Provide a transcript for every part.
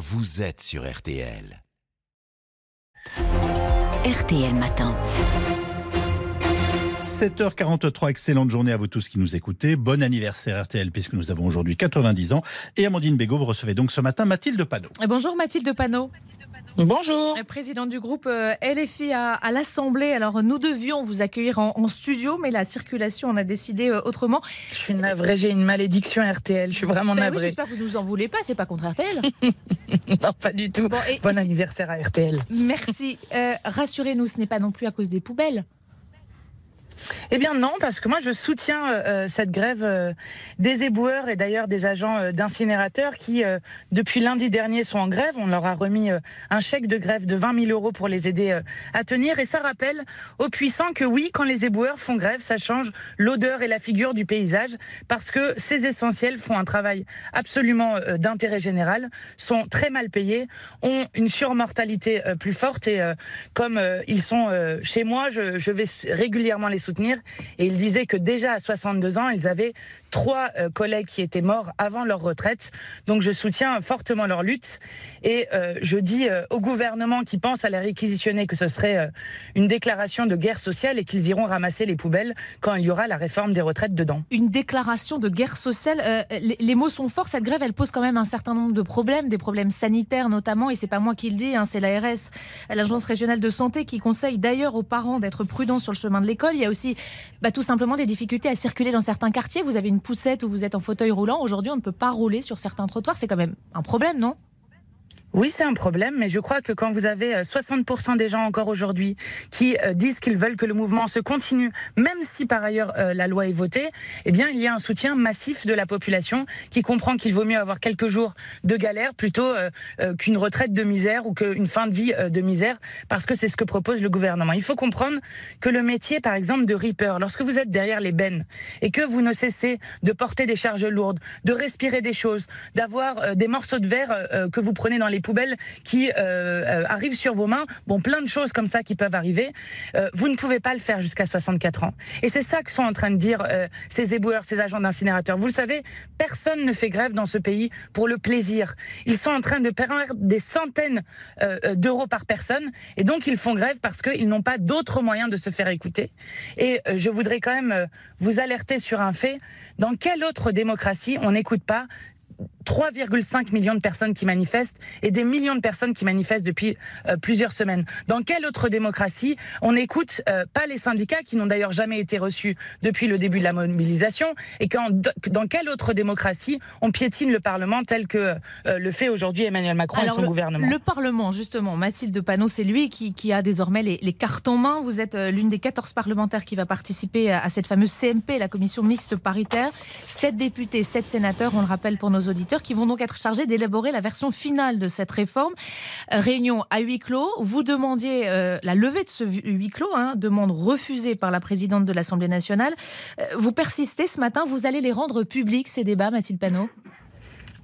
vous êtes sur RTL. RTL Matin. 7h43, excellente journée à vous tous qui nous écoutez. Bon anniversaire RTL puisque nous avons aujourd'hui 90 ans. Et Amandine Bégaud, vous recevez donc ce matin Mathilde Panot. Bonjour Mathilde Panot. Bonjour. Présidente du groupe LFI à, à l'Assemblée. Alors, nous devions vous accueillir en, en, studio, mais la circulation, on a décidé euh, autrement. Je suis navrée, j'ai une malédiction RTL. Je suis vraiment ben navrée. Oui, J'espère que vous nous en voulez pas, c'est pas contre RTL. non, pas du tout. Bon, bon anniversaire à RTL. Merci. Euh, Rassurez-nous, ce n'est pas non plus à cause des poubelles. Eh bien non, parce que moi je soutiens euh, cette grève euh, des éboueurs et d'ailleurs des agents euh, d'incinérateurs qui, depuis lundi dernier, sont en grève. On leur a remis un chèque de grève de 20 000 euros pour les aider à tenir. Et ça rappelle aux puissants que oui, quand les éboueurs font grève, ça change l'odeur et la figure du paysage parce que ces essentiels font un travail absolument d'intérêt général, sont très mal payés, ont une surmortalité plus forte et comme ils sont chez moi, je vais régulièrement les soutenir et il disait que déjà à 62 ans, ils avaient trois euh, collègues qui étaient morts avant leur retraite. Donc je soutiens fortement leur lutte. Et euh, je dis euh, au gouvernement qui pense à les réquisitionner que ce serait une déclaration de guerre sociale et qu'ils iront ramasser les poubelles quand il y aura la réforme des retraites dedans. Une déclaration de guerre sociale. Les, les, mots sont forts. Cette grève, elle pose quand même un certain nombre de problèmes, des problèmes sanitaires notamment. Et c'est pas moi qui le dis, hein, c'est l'ARS, l'Agence régionale de santé, qui conseille d'ailleurs aux parents d'être prudents sur le chemin de l'école. Il y a aussi bah, tout simplement des difficultés à circuler dans certains quartiers. Vous avez une poussette ou vous êtes en fauteuil roulant. Aujourd'hui, on ne peut pas rouler sur certains trottoirs. C'est quand même un problème, non? Oui, c'est un problème, mais je crois que quand vous avez 60% des gens encore aujourd'hui qui disent qu'ils veulent que le mouvement se continue, même si par ailleurs euh, la loi est votée, eh bien il y a un soutien massif de la population qui comprend qu'il vaut mieux avoir quelques jours de galère plutôt euh, euh, qu'une retraite de misère ou qu'une fin de vie de misère, parce que c'est ce que propose le gouvernement. Il faut comprendre que le métier, par exemple, de reaper, lorsque vous êtes derrière les bennes et que vous ne cessez de porter des charges lourdes, de respirer des choses, d'avoir des morceaux de verre que vous prenez dans les poubelles qui euh, arrivent sur vos mains. Bon, plein de choses comme ça qui peuvent arriver. Euh, vous ne pouvez pas le faire jusqu'à 64 ans. Et c'est ça que sont en train de dire euh, ces éboueurs, ces agents d'incinérateurs. Vous le savez, personne ne fait grève dans ce pays pour le plaisir. Ils sont en train de perdre des centaines euh, d'euros par personne. Et donc, ils font grève parce qu'ils n'ont pas d'autres moyens de se faire écouter. Et euh, je voudrais quand même vous alerter sur un fait. Dans quelle autre démocratie on n'écoute pas 3,5 millions de personnes qui manifestent et des millions de personnes qui manifestent depuis euh, plusieurs semaines. Dans quelle autre démocratie on n'écoute euh, pas les syndicats qui n'ont d'ailleurs jamais été reçus depuis le début de la mobilisation et quand, dans quelle autre démocratie on piétine le Parlement tel que euh, le fait aujourd'hui Emmanuel Macron Alors et son le, gouvernement? Le Parlement, justement, Mathilde Panot, c'est lui qui, qui, a désormais les, les, cartes en main. Vous êtes l'une des 14 parlementaires qui va participer à cette fameuse CMP, la commission mixte paritaire. 7 députés, 7 sénateurs, on le rappelle pour nos auditeurs, qui vont donc être chargés d'élaborer la version finale de cette réforme. Euh, réunion à huis clos. Vous demandiez euh, la levée de ce huis clos, hein, demande refusée par la présidente de l'Assemblée nationale. Euh, vous persistez ce matin, vous allez les rendre publics, ces débats, Mathilde Panot?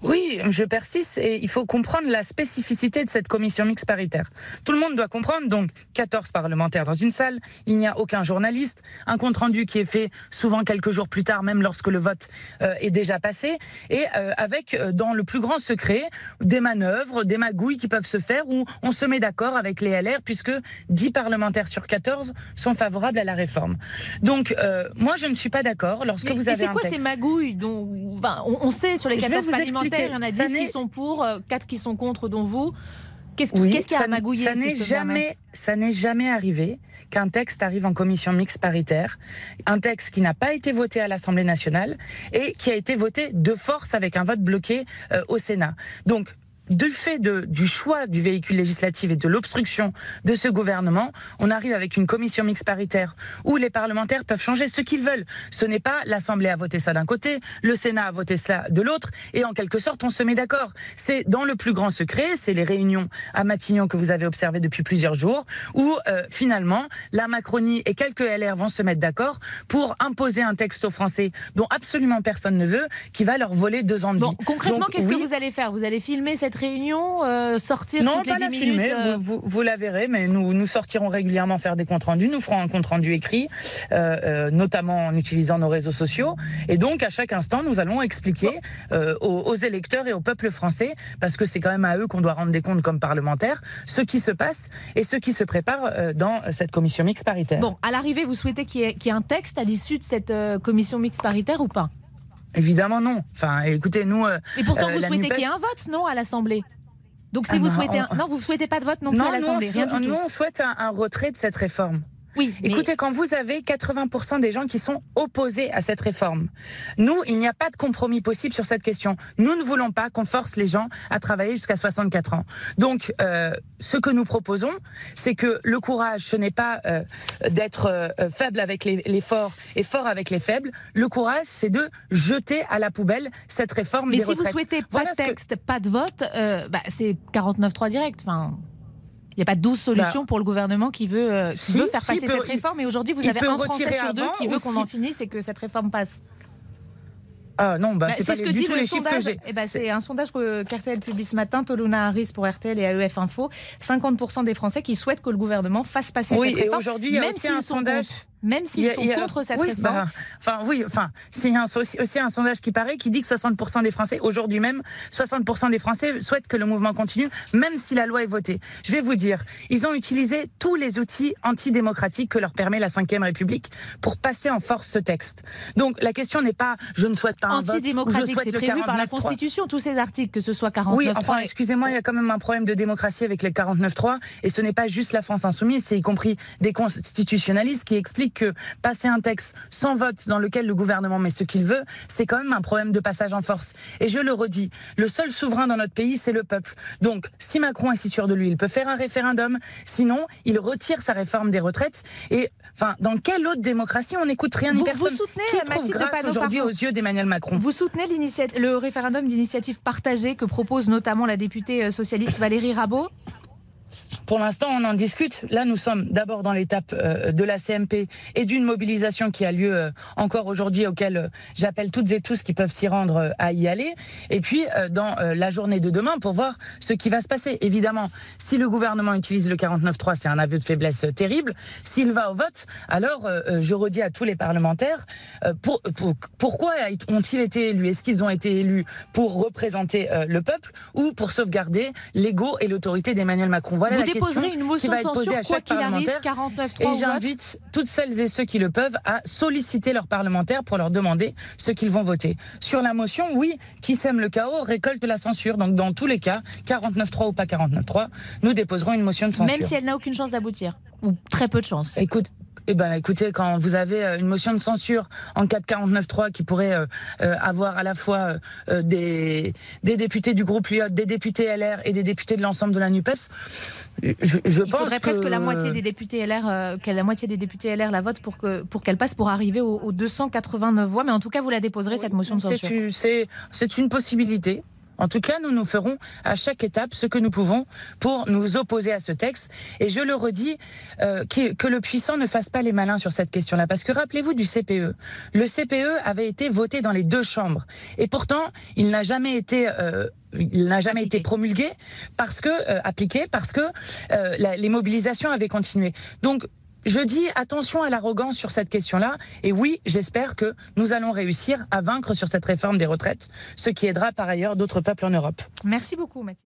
Oui, je persiste et il faut comprendre la spécificité de cette commission mixte paritaire. Tout le monde doit comprendre, donc 14 parlementaires dans une salle, il n'y a aucun journaliste, un compte-rendu qui est fait souvent quelques jours plus tard, même lorsque le vote euh, est déjà passé, et euh, avec euh, dans le plus grand secret des manœuvres, des magouilles qui peuvent se faire où on se met d'accord avec les LR puisque 10 parlementaires sur 14 sont favorables à la réforme. Donc moi je ne suis pas d'accord lorsque Mais, vous avez C'est quoi texte... ces magouilles dont on, sait sur les 14 parlementaires il y en a 10 qui sont pour, 4 qui sont contre, dont vous. Qu'est-ce oui, qu a à magouiller Ça n'est si jamais, ça n'est jamais arrivé qu'un texte arrive en commission mixte paritaire, un texte qui n'a pas été voté à l'Assemblée nationale et qui a été voté de force avec un vote bloqué euh, au Sénat. Donc du fait de, du choix du véhicule législatif et de l'obstruction de ce gouvernement, on arrive avec une commission mixte paritaire où les parlementaires peuvent changer ce qu'ils veulent. Ce n'est pas l'Assemblée a voté ça d'un côté, le Sénat a voté ça de l'autre, et en quelque sorte, on se met d'accord. C'est dans le plus grand secret, c'est les réunions à Matignon que vous avez observées depuis plusieurs jours, où euh, finalement, la Macronie et quelques LR vont se mettre d'accord pour imposer un texte aux Français dont absolument personne ne veut, qui va leur voler deux ans de bon, vie. Concrètement, qu'est-ce oui, que vous allez faire? Vous allez filmer cette réunion, euh, sortir non, toutes les pas 10 la minutes filmer, euh, vous, vous- vous la verrez, mais nous, nous sortirons régulièrement faire des comptes rendus. Nous ferons un compte rendu écrit, euh, euh, notamment en utilisant nos réseaux sociaux. Et donc, à chaque instant, nous allons expliquer aux, aux électeurs et au peuple français, parce que c'est quand même à eux qu'on doit rendre des comptes comme parlementaires, ce qui se passe et ce qui se prépare dans cette commission mixte paritaire. Bon, à l'arrivée, vous souhaitez qu'il y, y ait un texte à l'issue de cette commission mixte paritaire ou pas? Évidemment, non. Enfin, écoutez, nous. euh, Et pourtant, Euh, vous souhaitez qu'il y ait un vote, non, à l'Assemblée? Donc, si Ah vous souhaitez. un- on- Non, vous ne souhaitez pas de vote non plus à l'Assemblée, nous, on souhaite un, un retrait de cette réforme. Oui, mais- Écoutez, quand vous avez 80% des gens qui sont opposés à cette réforme, nous, il n'y a pas de compromis possible sur cette question. Nous ne voulons pas qu'on force les gens à travailler jusqu'à 64 ans. Donc, euh, ce que nous proposons, c'est que le courage, ce n'est pas euh, d'être euh, faible avec les, les forts et fort avec les faibles. Le courage, c'est de jeter à la poubelle cette réforme Mais des si vous retraites. souhaitez pas Voilà de que- texte, pas de vote, bah, c'est 49.3 direct. Enfin, il n'y a pas 12 solutions pour le gouvernement qui veut, euh, qui Si, veut faire si, passer peut- cette réforme. Et aujourd'hui, vous avez un Français sur deux qui veut qu'on si- en finisse et que cette réforme passe. Ah non, bah, Bah, c'est pas ce que du dit tout le les chiffres que sondage. Eh ben, c'est un sondage que qu'RTL publie ce matin, Toluna Harris pour RTL et AEF Info. 50% des Français qui souhaitent que le gouvernement fasse passer Oui, cette et réforme. aujourd'hui, il y a aussi un sondage. contre. Même Il s'ils sont a- contre cette oui, réforme. bah, enfin, oui, enfin, s'il y a un, aussi, aussi un sondage qui paraît qui dit que 60% des Français, aujourd'hui même, 60% des Français souhaitent que le mouvement continue, même si la loi est votée. Je vais vous dire, ils ont utilisé tous les outils antidémocratiques que leur permet la Ve République pour passer en force ce texte. Donc, la question n'est pas je ne souhaite pas un Antidémocratique, c'est prévu par la 49.3. Constitution, tous ces articles, que ce soit 49 Oui, enfin, excusez-moi, il y a quand même un problème de démocratie avec les 49.3, et ce n'est pas juste la France insoumise, c'est y compris des constitutionnalistes qui expliquent que passer un texte sans vote dans lequel le gouvernement met ce qu'il veut, c'est quand même un problème de passage en force. Et je le redis, le seul souverain dans notre pays, c'est le peuple. Donc, si Macron est si sûr de lui, il peut faire un référendum, sinon, il retire sa réforme des retraites, et enfin, dans quelle autre démocratie on n'écoute rien ni personne vous soutenez, qui trouve grâce aujourd'hui aux yeux d'Emmanuel Macron? Vous soutenez le référendum d'initiative partagée que propose notamment la députée euh, socialiste Valérie Rabault? Pour l'instant, on en discute. Là, nous sommes d'abord dans l'étape euh, de la CMP et d'une mobilisation qui a lieu euh, encore aujourd'hui, auquel euh, j'appelle toutes et tous qui peuvent s'y rendre à y aller. Et puis, dans la journée de demain, pour voir ce qui va se passer. Évidemment, si le gouvernement utilise le 49.3, c'est un aveu de faiblesse terrible. S'il va au vote, alors, je redis à tous les parlementaires, pour, pour- pourquoi ont-ils été élus? Est-ce qu'ils ont été élus pour représenter le peuple ou pour sauvegarder l'ego et l'autorité d'Emmanuel Macron? Voilà déposerez une motion de censure, quoi qu'il arrive, parlementaire. 49 Et j'invite toutes celles et ceux qui le peuvent à solliciter leurs parlementaires pour leur demander ce qu'ils vont voter. Sur la motion, oui, qui sème le chaos récolte la censure. Donc dans tous les cas, 49.3 ou pas 49.3, nous déposerons une motion de censure. Même si elle n'a aucune chance d'aboutir. Ou très peu de chance. Écoute, eh ben, écoutez, quand vous avez euh, une motion de censure en cas de 49.3 qui pourrait euh, euh, avoir à la fois euh, des, des députés du groupe Lyot, des députés LR et des députés de l'ensemble de la NUPES, je, je Il pense faudrait que... presque la moitié des députés LR, que la moitié des députés LR la vote pour que pour qu'elle passe pour arriver aux, aux 289 voix. Mais en tout cas, vous la déposerez cette motion de censure. c'est une possibilité. En tout cas, nous nous ferons à chaque étape ce que nous pouvons pour nous opposer à ce texte. Et je le redis, euh, que le puissant ne fasse pas les malins sur cette question-là. Parce que rappelez-vous du CPE. Le CPE avait été voté dans les deux chambres. Et pourtant, il n'a jamais été... euh, promulgué parce que euh, appliqué parce que les mobilisations avaient continué. Donc je dis attention à l'arrogance sur cette question-là. Et oui, j'espère que nous allons réussir à vaincre sur cette réforme des retraites, ce qui aidera par ailleurs d'autres peuples en Europe. Merci beaucoup, Mathilde.